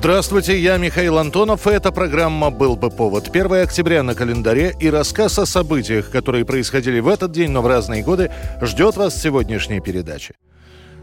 Здравствуйте, я Михаил Антонов, и эта программа «Был бы повод». 1 октября на календаре и рассказ о событиях, которые происходили в этот день, но в разные годы, ждет вас сегодняшней передаче.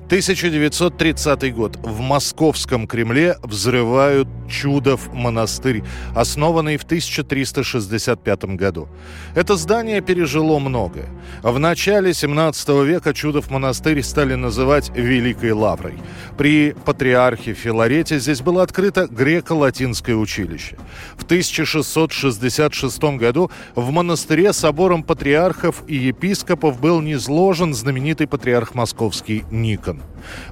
1930 год. В Московском Кремле взрывают Чудов монастырь, основанный в 1365 году. Это здание пережило многое. В начале 17 века Чудов монастырь стали называть Великой Лаврой. При патриархе Филарете здесь было открыто греко-латинское училище. В 1666 году в монастыре собором патриархов и епископов был низложен знаменитый патриарх московский Никон.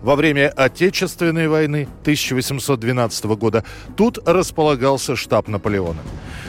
Во время Отечественной войны 1812 года тут располагался штаб Наполеона.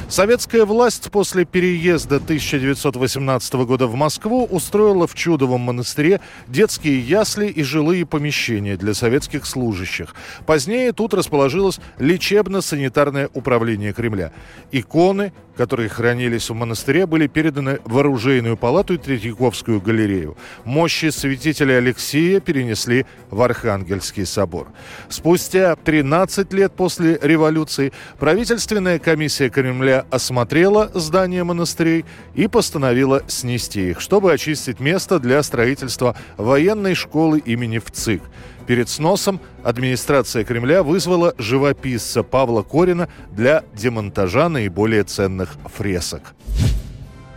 Советская власть после переезда 1918 года в Москву устроила в Чудовом монастыре детские ясли и жилые помещения для советских служащих. Позднее тут расположилось лечебно-санитарное управление Кремля. Иконы, которые хранились в монастыре, были переданы в оружейную палату и Третьяковскую галерею. Мощи святителя Алексея перенесли в Архангельский собор. Спустя 13 лет после революции правительственная комиссия Кремля осмотрела здания монастырей и постановила снести их, чтобы очистить место для строительства военной школы имени ВЦИК. Перед сносом администрация Кремля вызвала живописца Павла Корина для демонтажа наиболее ценных фресок.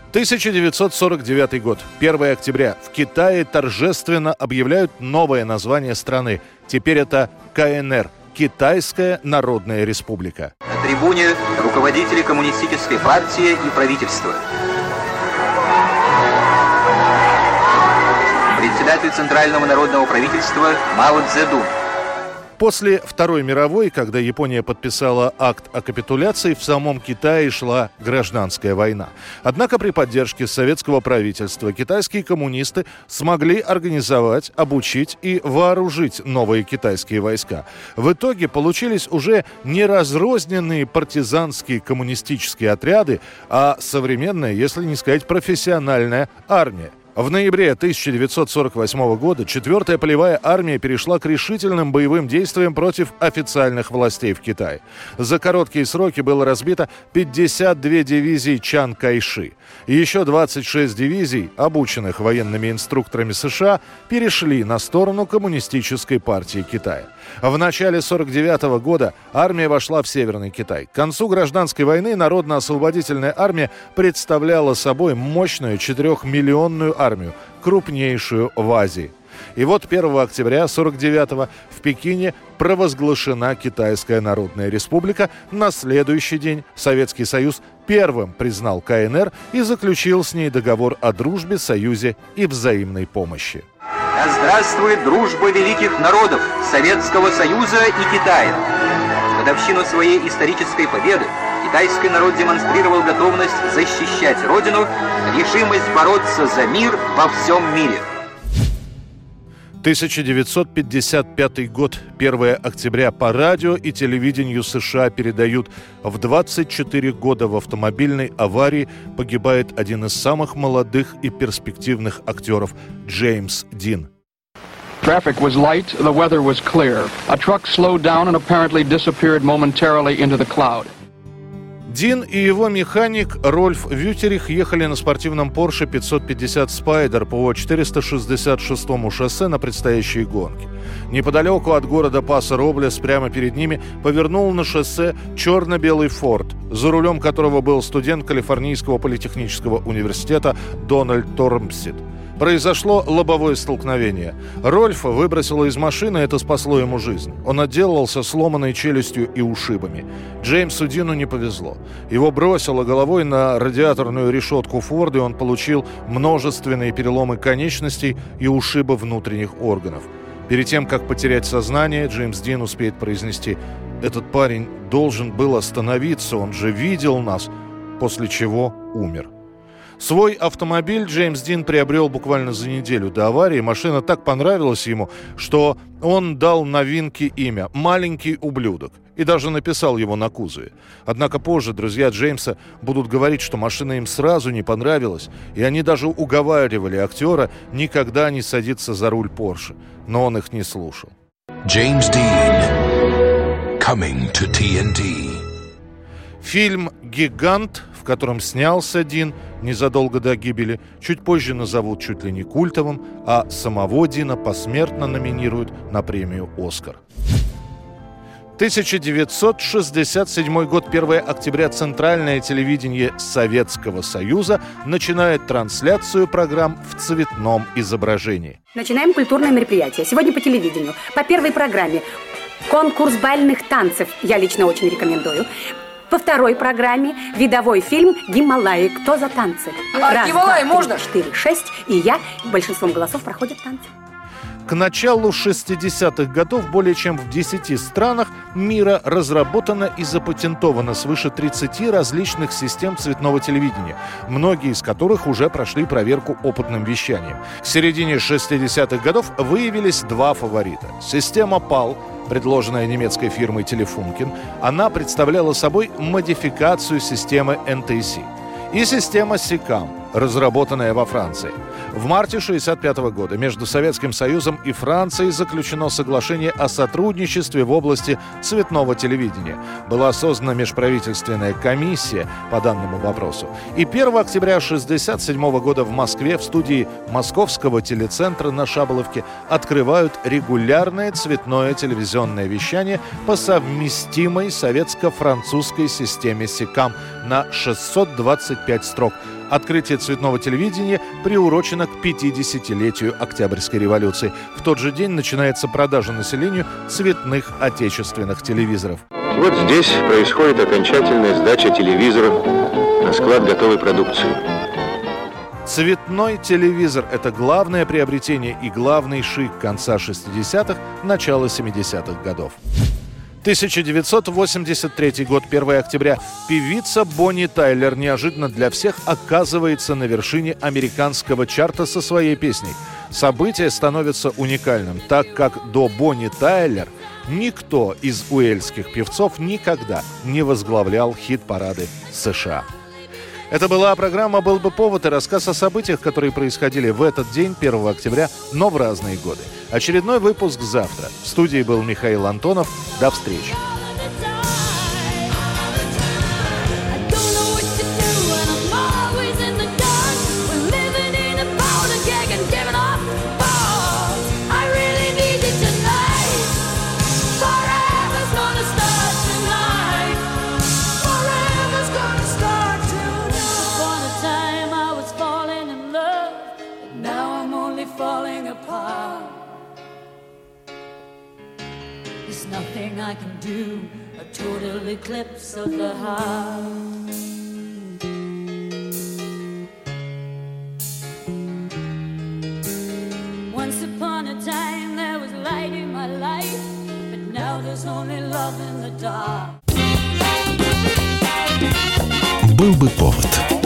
1949 год, 1 октября. В Китае торжественно объявляют новое название страны. Теперь это КНР – Китайская Народная Республика. На трибуне руководители коммунистической партии и правительства. Председатель Центрального народного правительства Мао Цзэдун. После Второй мировой, когда Япония подписала акт о капитуляции, в самом Китае шла гражданская война. Однако при поддержке советского правительства китайские коммунисты смогли организовать, обучить и вооружить новые китайские войска. В итоге получились уже не разрозненные партизанские коммунистические отряды, а современная, если не сказать профессиональная армия. В ноябре 1948 года 4-я полевая армия перешла к решительным боевым действиям против официальных властей в Китае. За короткие сроки было разбито 52 дивизии Чан Кайши. Еще 26 дивизий, обученных военными инструкторами США, перешли на сторону Коммунистической партии Китая. В начале 1949 года армия вошла в Северный Китай. К концу гражданской войны Народно-освободительная армия представляла собой мощную 4-миллионную армию, крупнейшую в Азии. И вот 1 октября 49-го в Пекине провозглашена Китайская Народная Республика. На следующий день Советский Союз первым признал КНР и заключил с ней договор о дружбе, союзе и взаимной помощи. Да здравствует дружба великих народов Советского Союза и Китая. Годовщину своей исторической победы китайский народ демонстрировал готовность защищать Родину, решимость бороться за мир во всем мире. 1955 год, 1 октября по радио и телевидению США передают в 24 года в автомобильной аварии погибает один из самых молодых и перспективных актеров Джеймс Дин. Traffic was light, the weather was clear. A truck slowed down and apparently disappeared momentarily into the cloud. Дин и его механик Рольф Вютерих ехали на спортивном Porsche 550 Spider по 466 шоссе на предстоящие гонки. Неподалеку от города Паса-Роблес прямо перед ними повернул на шоссе черно-белый Форд, за рулем которого был студент Калифорнийского политехнического университета Дональд Тормсид. Произошло лобовое столкновение. Рольфа выбросило из машины, это спасло ему жизнь. Он отделался сломанной челюстью и ушибами. Джеймсу Дину не повезло. Его бросило головой на радиаторную решетку Форда, и он получил множественные переломы конечностей и ушибы внутренних органов. Перед тем, как потерять сознание, Джеймс Дин успеет произнести «Этот парень должен был остановиться, он же видел нас», после чего умер. Свой автомобиль Джеймс Дин приобрел буквально за неделю до аварии. Машина так понравилась ему, что он дал новинке имя «Маленький ублюдок» и даже написал его на кузове. Однако позже друзья Джеймса будут говорить, что машина им сразу не понравилась, и они даже уговаривали актера никогда не садиться за руль Порше. Но он их не слушал. Джеймс Дин. Coming to TNT. Фильм «Гигант», в котором снялся Дин незадолго до гибели, чуть позже назовут чуть ли не культовым, а самого Дина посмертно номинируют на премию «Оскар». 1967 год, 1 октября, Центральное телевидение Советского Союза начинает трансляцию программ в цветном изображении. Начинаем культурное мероприятие. Сегодня по телевидению. По первой программе конкурс бальных танцев. Я лично очень рекомендую. По второй программе видовой фильм «Гималаи. Кто за танцы?» А Раз, Гималаи два, можно? Три, четыре, шесть. И я. Большинством голосов проходят танцы. К началу 60-х годов более чем в 10 странах мира разработано и запатентовано свыше 30 различных систем цветного телевидения, многие из которых уже прошли проверку опытным вещанием. К середине 60-х годов выявились два фаворита. Система PAL, предложенная немецкой фирмой Telefunken, она представляла собой модификацию системы NTC. И система SICAM, разработанная во Франции. В марте 1965 года между Советским Союзом и Францией заключено соглашение о сотрудничестве в области цветного телевидения. Была создана межправительственная комиссия по данному вопросу. И 1 октября 1967 года в Москве в студии Московского телецентра на Шаболовке открывают регулярное цветное телевизионное вещание по совместимой советско-французской системе СИКАМ на 625 строк. Открытие цветного телевидения приурочено к 50-летию Октябрьской революции. В тот же день начинается продажа населению цветных отечественных телевизоров. Вот здесь происходит окончательная сдача телевизоров на склад готовой продукции. Цветной телевизор – это главное приобретение и главный шик конца 60-х, начала 70-х годов. 1983 год, 1 октября. Певица Бонни Тайлер неожиданно для всех оказывается на вершине американского чарта со своей песней. Событие становится уникальным, так как до Бонни Тайлер никто из уэльских певцов никогда не возглавлял хит-парады США. Это была программа «Был бы повод» и рассказ о событиях, которые происходили в этот день, 1 октября, но в разные годы. Очередной выпуск завтра. В студии был Михаил Антонов. До встречи. apart. There's nothing I can do, a total eclipse of the heart. Once upon a time there was light in my life, but now there's only love in the dark. Был бы повод.